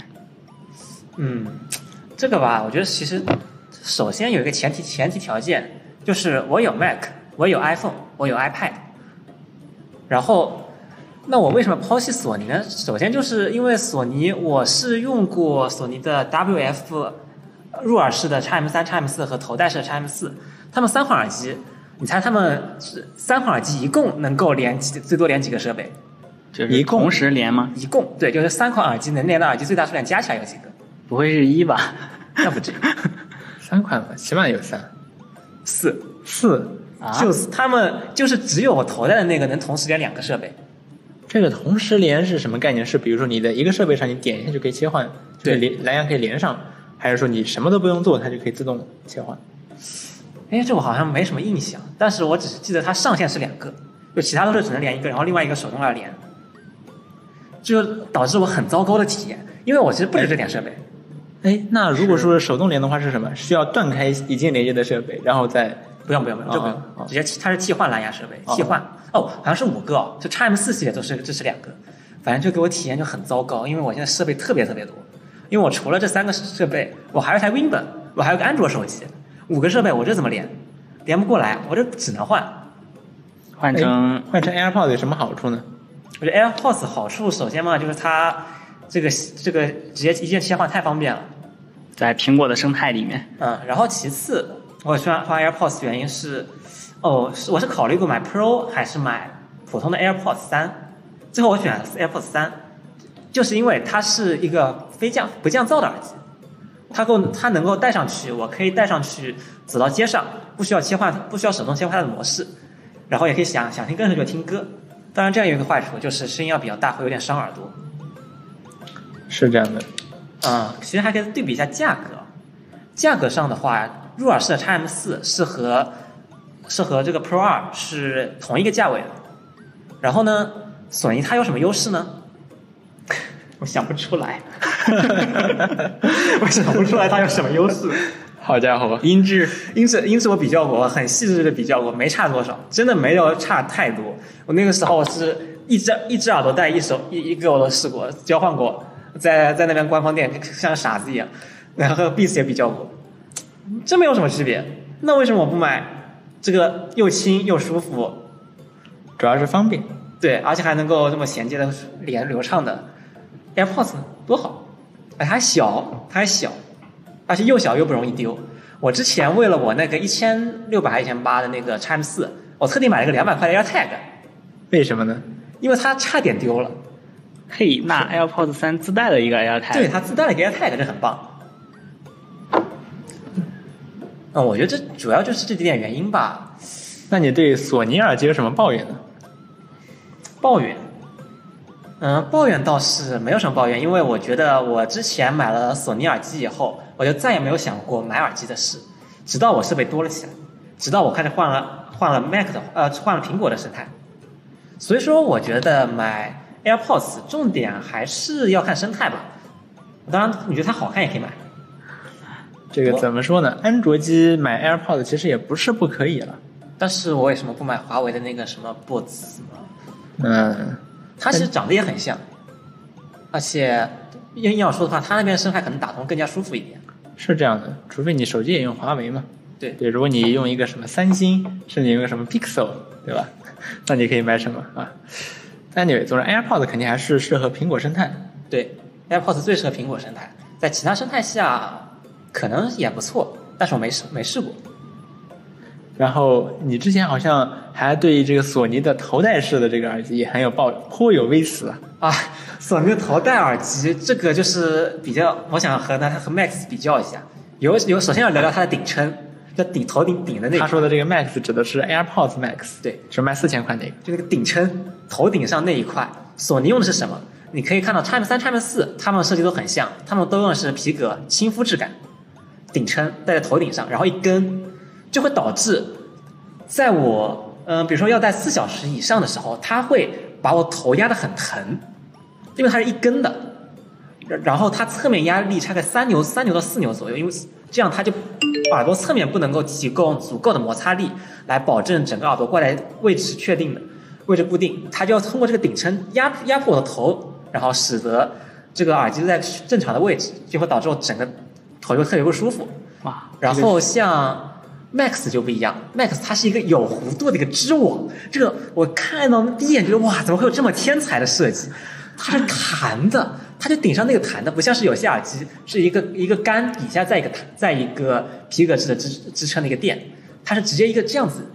嗯，这个吧，我觉得其实首先有一个前提前提条件，就是我有 Mac，我有 iPhone，我有 iPad，然后。那我为什么抛弃索尼呢？首先就是因为索尼，我是用过索尼的 WF 入耳式的 x M 三、x M 四和头戴式的 x M 四，他们三款耳机，你猜他们是三款耳机一共能够连几最多连几个设备？就是一共同时连吗？一共对，就是三款耳机能连的耳机最大数量加起来有几个？不会是一吧？那不至于，<laughs> 三款吧，起码有三四。四。啊，就是他们就是只有我头戴的那个能同时连两个设备，这个同时连是什么概念？是比如说你的一个设备上你点一下就可以切换，就是对连蓝牙可以连上，还是说你什么都不用做，它就可以自动切换？哎，这我好像没什么印象，但是我只是记得它上限是两个，就其他都是只能连一个，然后另外一个手动来连，就导致我很糟糕的体验，因为我其实不止这点设备，哎，那如果说是手动连的话是什么？需要断开已经连接的设备，然后再不用不用不用，这不用直接替它是替换蓝牙设备，哦替换哦，好像是五个哦，就 x M 四系列都是支持两个，反正就给我体验就很糟糕，因为我现在设备特别特别多，因为我除了这三个设备，我还有台 Win 本，我还有个安卓手机，五个设备我这怎么连？连不过来，我这只能换。换成哎换成 AirPods 有什么好处呢？我觉得 AirPods 好处首先嘛，就是它这个这个直接一键切换太方便了，在苹果的生态里面，嗯，然后其次我喜欢换 AirPods 原因是，哦，是我是考虑过买 Pro 还是买普通的 AirPods 三，最后我选 AirPods 三，就是因为它是一个非降不降噪的耳机，它够它能够戴上去，我可以戴上去走到街上，不需要切换，不需要手动切换它的模式，然后也可以想想听歌的时候就听歌。当然，这样有一个坏处，就是声音要比较大，会有点伤耳朵。是这样的，嗯，其实还可以对比一下价格。价格上的话，入耳式的 x M 四是和是和这个 Pro 二是同一个价位的。然后呢，索尼它有什么优势呢？<laughs> 我想不出来，<laughs> 我想不出来它有什么优势。好家伙，音质音质音质我比较过，很细致的比较过，没差多少，真的没有差太多。我那个时候我是一只一只耳朵戴一手一一个我都试过，交换过，在在那边官方店像傻子一样，然后 Beats 也比较过，真没有什么区别。那为什么我不买这个又轻又舒服，主要是方便。对，而且还能够这么衔接的连流畅的 AirPods？多好！哎，它还小，它还小，而且又小又不容易丢。我之前为了我那个一千六百还一千八的那个 x 四，我特地买了个两百块的 AirTag，为什么呢？因为它差点丢了。嘿，那 AirPods 三自带了一个 AirTag，对，它自带了一个 AirTag，这很棒。嗯，我觉得这主要就是这几点原因吧。那你对索尼耳机有什么抱怨呢？抱怨，嗯，抱怨倒是没有什么抱怨，因为我觉得我之前买了索尼耳机以后，我就再也没有想过买耳机的事，直到我设备多了起来，直到我开始换了换了 Mac 的呃换了苹果的生态，所以说我觉得买 AirPods 重点还是要看生态吧。当然，你觉得它好看也可以买，这个怎么说呢？安卓机买 AirPods 其实也不是不可以了。但是我为什么不买华为的那个什么 Buds 呢？嗯，它其实长得也很像，而且硬要说的话，它那边生态可能打通更加舒服一点。是这样的，除非你手机也用华为嘛。对对，如果你用一个什么三星，甚至用个什么 Pixel，对吧？<laughs> 那你可以买什么啊？Anyway，总之 AirPods 肯定还是适合苹果生态。对，AirPods 最适合苹果生态，在其他生态下可能也不错，但是我没试没试过。然后你之前好像还对这个索尼的头戴式的这个耳机也很有抱颇有微词啊。啊，索尼的头戴耳机这个就是比较，我想和它和 Max 比较一下，有有，首先要聊聊它的顶撑，就顶头顶顶的那个。他说的这个 Max 指的是 AirPods Max，对，是卖四千块那个。就那个顶撑头顶上那一块，索尼用的是什么？你可以看到 Time 三、Time 四，它们设计都很像，它们都用的是皮革亲肤质感，顶撑戴在头顶上，然后一根，就会导致，在我嗯、呃比如说要戴四小时以上的时候，它会把我头压得很疼，因为它是一根的，然然后它侧面压力差个三牛三牛到四牛左右，因为这样它就耳朵侧面不能够提供足够的摩擦力来保证整个耳朵过来位置是确定的，位置固定，它就要通过这个顶撑压压迫我的头，然后使得这个耳机在正常的位置，就会导致我整个头就特别不舒服。哇，然后像 Max 就不一样，Max 它是一个有弧度的一个织网，这个我看到第一眼觉得哇，怎么会有这么天才的设计？它是弹的，它就顶上那个弹的，不像是有线耳机是一个一个杆底下再一个弹，再一个皮革制的支支撑的一个垫，它是直接一个这样子，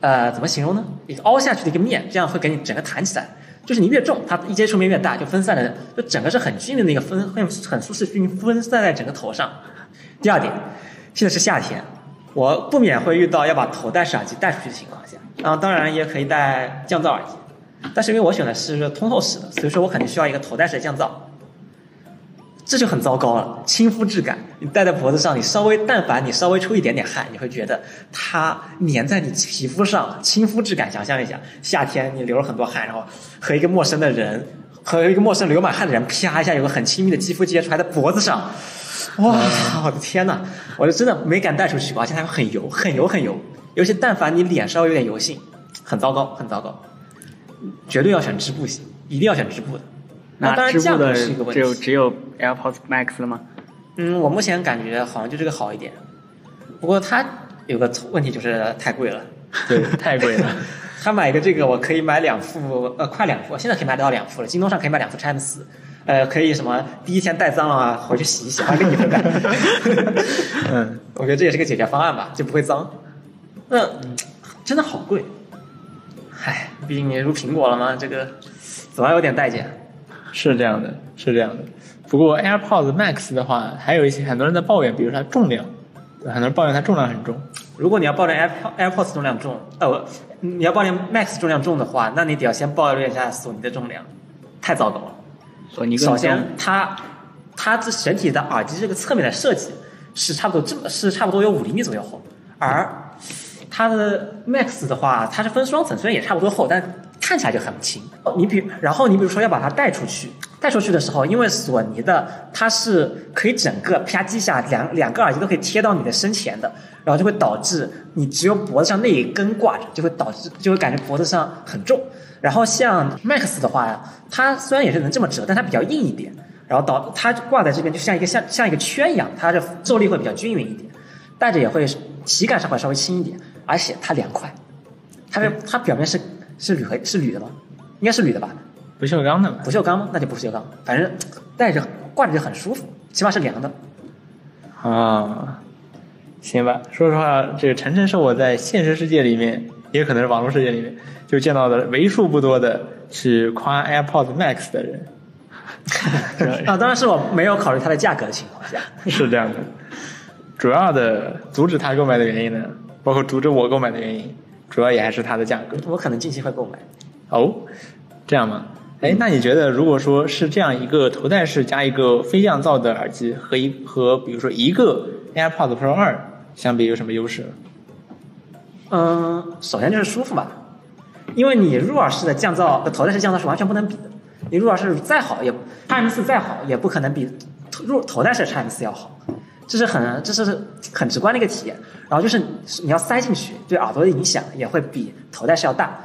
呃，怎么形容呢？一个凹下去的一个面，这样会给你整个弹起来。就是你越重，它一接触面越大，就分散的，就整个是很均匀的一个分，很很舒适均匀分散在整个头上。第二点，现在是夏天，我不免会遇到要把头戴式耳机戴出去的情况下，然后当然也可以戴降噪耳机，但是因为我选的是通透式的，所以说我肯定需要一个头戴式的降噪。这就很糟糕了，亲肤质感，你戴在脖子上，你稍微但凡你稍微出一点点汗，你会觉得它粘在你皮肤上，亲肤质感。想象一下，夏天你流了很多汗，然后和一个陌生的人，和一个陌生流满汗的人，啪一下有个很亲密的肌肤接触，还在脖子上，哇，我的天呐，我就真的没敢带出去，而且它很油，很油，很油。尤其但凡你脸稍微有点油性，很糟糕，很糟糕。绝对要选织布型，一定要选织布的。那当然价格是一个问只有。只有 AirPods Max 了吗？嗯，我目前感觉好像就这个好一点，不过它有个问题就是太贵了。对，<laughs> 太贵了。他买一个这个，我可以买两副，呃，快两副，现在可以买得到两副了。京东上可以买两副四，呃，可以什么第一天带脏了啊，回去洗一洗，还给你分带。<laughs> 嗯，<laughs> 我觉得这也是个解决方案吧，就不会脏。那、真的好贵，唉，毕竟你入苹果了嘛，这个总要有点代价。是这样的，是这样的。不过 AirPods Max 的话，还有一些很多人在抱怨，比如它重量，很多人抱怨它重量很重。如果你要抱怨 Air AirPods 重量重，呃，你要抱怨 Max 重量重的话，那你得要先抱怨一下索尼的重量，太糟糕了。索尼首先，它它这整体的耳机这个侧面的设计是差不多这么是差不多有五厘米左右厚，而它的 Max 的话，它是分双层，虽然也差不多厚，但看起来就很轻。你比然后你比如说要把它带出去，带出去的时候，因为索尼的它是可以整个啪叽一下两两个耳机都可以贴到你的身前的，然后就会导致你只有脖子上那一根挂着，就会导致就会感觉脖子上很重。然后像 Max 的话，它虽然也是能这么折，但它比较硬一点，然后导它挂在这边就像一个像像一个圈一样，它的受力会比较均匀一点，戴着也会体感上会稍微轻一点，而且它凉快，它的它表面是是铝合是铝的吗？应该是铝的吧？不锈钢的嘛。不锈钢吗？那就不锈钢，反正戴着挂着就很舒服，起码是凉的。啊，行吧。说实话，这个晨晨是我在现实世界里面，也可能是网络世界里面，就见到的为数不多的去夸 AirPods Max 的人。<laughs> 啊，当然是我没有考虑它的价格的情况下。<laughs> 是这样的，主要的阻止他购买的原因呢，包括阻止我购买的原因，主要也还是它的价格。我可能近期会购买。哦，这样吗？哎，那你觉得如果说是这样一个头戴式加一个非降噪的耳机和一和比如说一个 AirPods Pro 二相比有什么优势？嗯，首先就是舒服吧，因为你入耳式的降噪和头戴式降噪是完全不能比的。你入耳式再好也 Time 四再好也不可能比入头戴式的 Time 四要好，这是很这是很直观的一个体验。然后就是你要塞进去，对耳朵的影响也会比头戴式要大。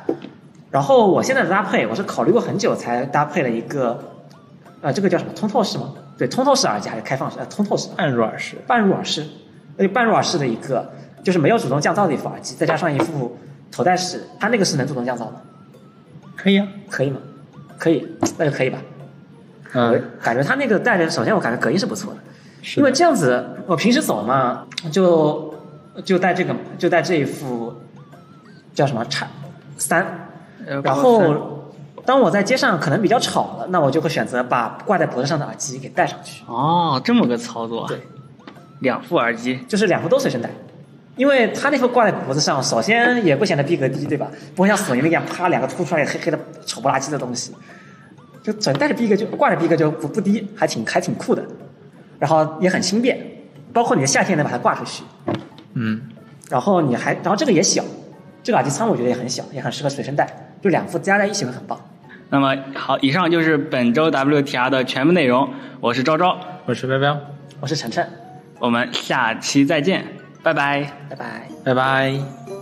然后我现在的搭配，我是考虑过很久才搭配了一个，呃，这个叫什么通透式吗？对，通透式耳机还是开放式？呃，通透式。半入耳式。半入耳式，那就半入耳式的一个，就是没有主动降噪的一副耳机，再加上一副头戴式，它那个是能主动降噪的，可以啊。可以吗？可以，那就可以吧。我嗯，感觉它那个戴着，首先我感觉隔音是不错的因为这样子我平时走嘛，就就戴这个，就戴这一副叫什么叉三，然后当我在街上可能比较吵了，那我就会选择把挂在脖子上的耳机给戴上去。哦，这么个操作，对。两副耳机，就是两副都随身带。因为他那副挂在脖子上，首先也不显得逼格低，对吧？不会像索尼那样啪两个凸出来黑黑的丑不拉几的东西，就整带着逼格就挂着逼格就不不低，还挺还挺酷的，然后也很轻便，包括你的夏天能把它挂出去，嗯，然后你还然后这个也小，这个耳机仓我觉得也很小，也很适合随身带，就两副加在一起会很棒。那么好，以上就是本周 WTR 的全部内容。我是昭昭，我是彪彪，我是晨晨，我们下期再见，拜拜。拜拜。拜拜。